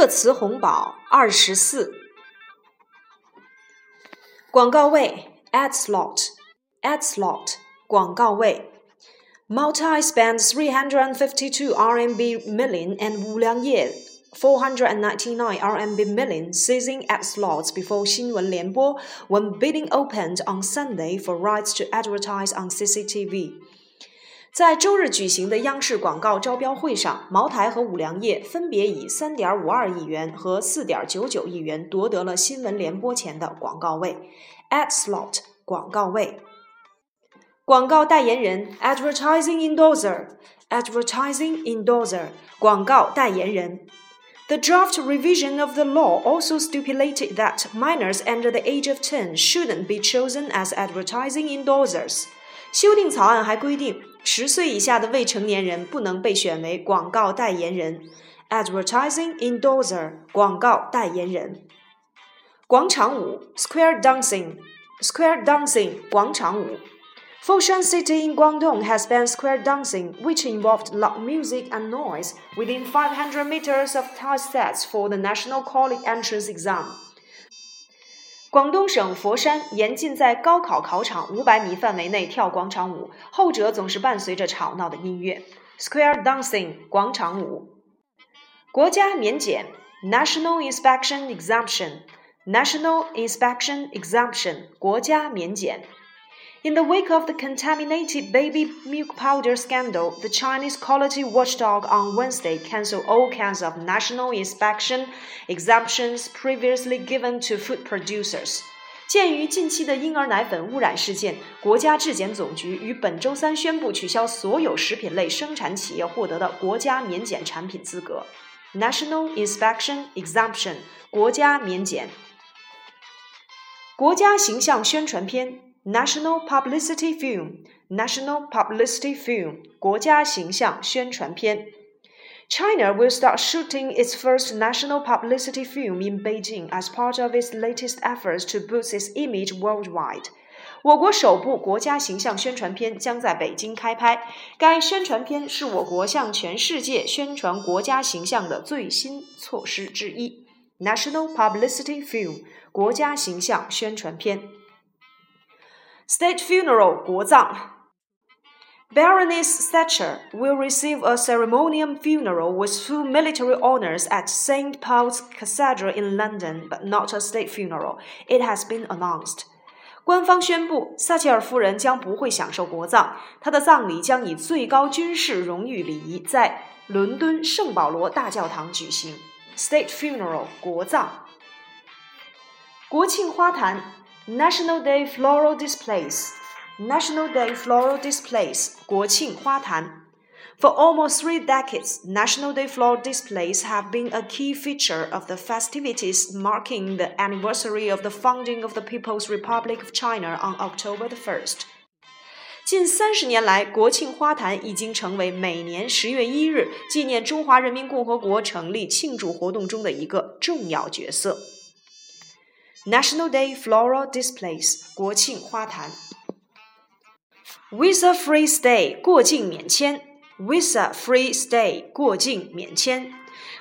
热词红宝二十四。广告位 ad slot ad slot 广告位。Moutai spent 352 RMB million and Wu Liangye 499 RMB million seizing ad slots before Xinwen Lianbo when bidding opened on Sunday for rights to advertise on CCTV. 在周日举行的央视广告招标会上，茅台和五粮液分别以三点五二亿元和四点九九亿元夺得了新闻联播前的广告位 （ad slot） 广告位。广告代言人 （advertising endorser），advertising endorser 广告代言人。The draft revision of the law also stipulated that minors under the age of ten shouldn't be chosen as advertising endorsers. 修订草案还规定，十岁以下的未成年人不能被选为广告代言人 （advertising endorser）。广告代言人。广场舞 （square dancing），square dancing 广场舞。Foshan City in Guangdong has banned square dancing, which involved loud music and noise, within 500 meters of test sets for the National College entrance exam. 广东省佛山严禁在高考考场五百米范围内跳广场舞，后者总是伴随着吵闹的音乐。Square dancing，广场舞。国家免检，National Inspection Exemption，National Inspection Exemption，国家免检。In the wake of the contaminated baby milk powder scandal, the Chinese quality watchdog on Wednesday canceled all kinds of national inspection exemptions previously given to food producers. 鉴于近期的婴儿奶粉污染事件，国家质检总局于本周三宣布取消所有食品类生产企业获得的国家免检产品资格。National Inspection Exemption，国家免检。国家形象宣传片 National Publicity Film, National Publicity Film, 国家形象宣传片。China will start shooting its first national publicity film in Beijing as part of its latest efforts to boost its image worldwide. 我国首部国家形象宣传片将在北京开拍。该宣传片是我国向全世界宣传国家形象的最新措施之一。National Publicity Film 国家形象宣传片。 State funeral 国葬。Baroness Thatcher will receive a ceremonial funeral with full military honors at St. Paul's Cathedral in London, but not a state funeral. It has been announced. 官方宣布，撒切尔夫人将不会享受国葬，她的葬礼将以最高军事荣誉礼仪在伦敦圣保罗大教堂举行。State funeral 国葬。国庆花坛 National Day floral displays. National Day floral displays. 国庆花坛. For almost three decades, National Day floral displays have been a key feature of the festivities marking the anniversary of the founding of the People's Republic of China on October the 1st. 近三十年来，国庆花坛已经成为每年十月一日纪念中华人民共和国成立庆祝活动中的一个重要角色。 National Day Floral Displays 国庆花坛，Visa Free Stay 过境免签，Visa Free Stay 过境免签。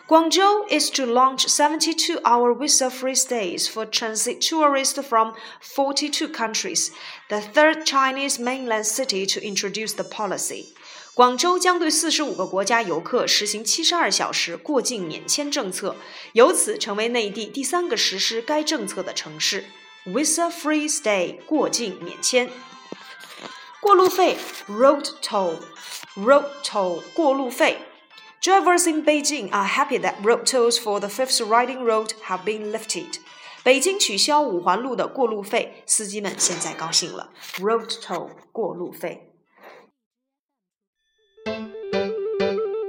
Guangzhou is to launch 72-hour visa-free stays for transit tourists from 42 countries, the third Chinese mainland city to introduce the policy. 广州将对四十五个国家游客实行七十二小时过境免签政策，由此成为内地第三个实施该政策的城市。Visa Free Stay 过境免签。过路费 Road Toll，Road Toll 过路费。 Drivers in Beijing are happy that road tolls for the fifth ring road have been lifted. 北京取消五环路的过路费，司机们现在高兴了。Road toll 过路费。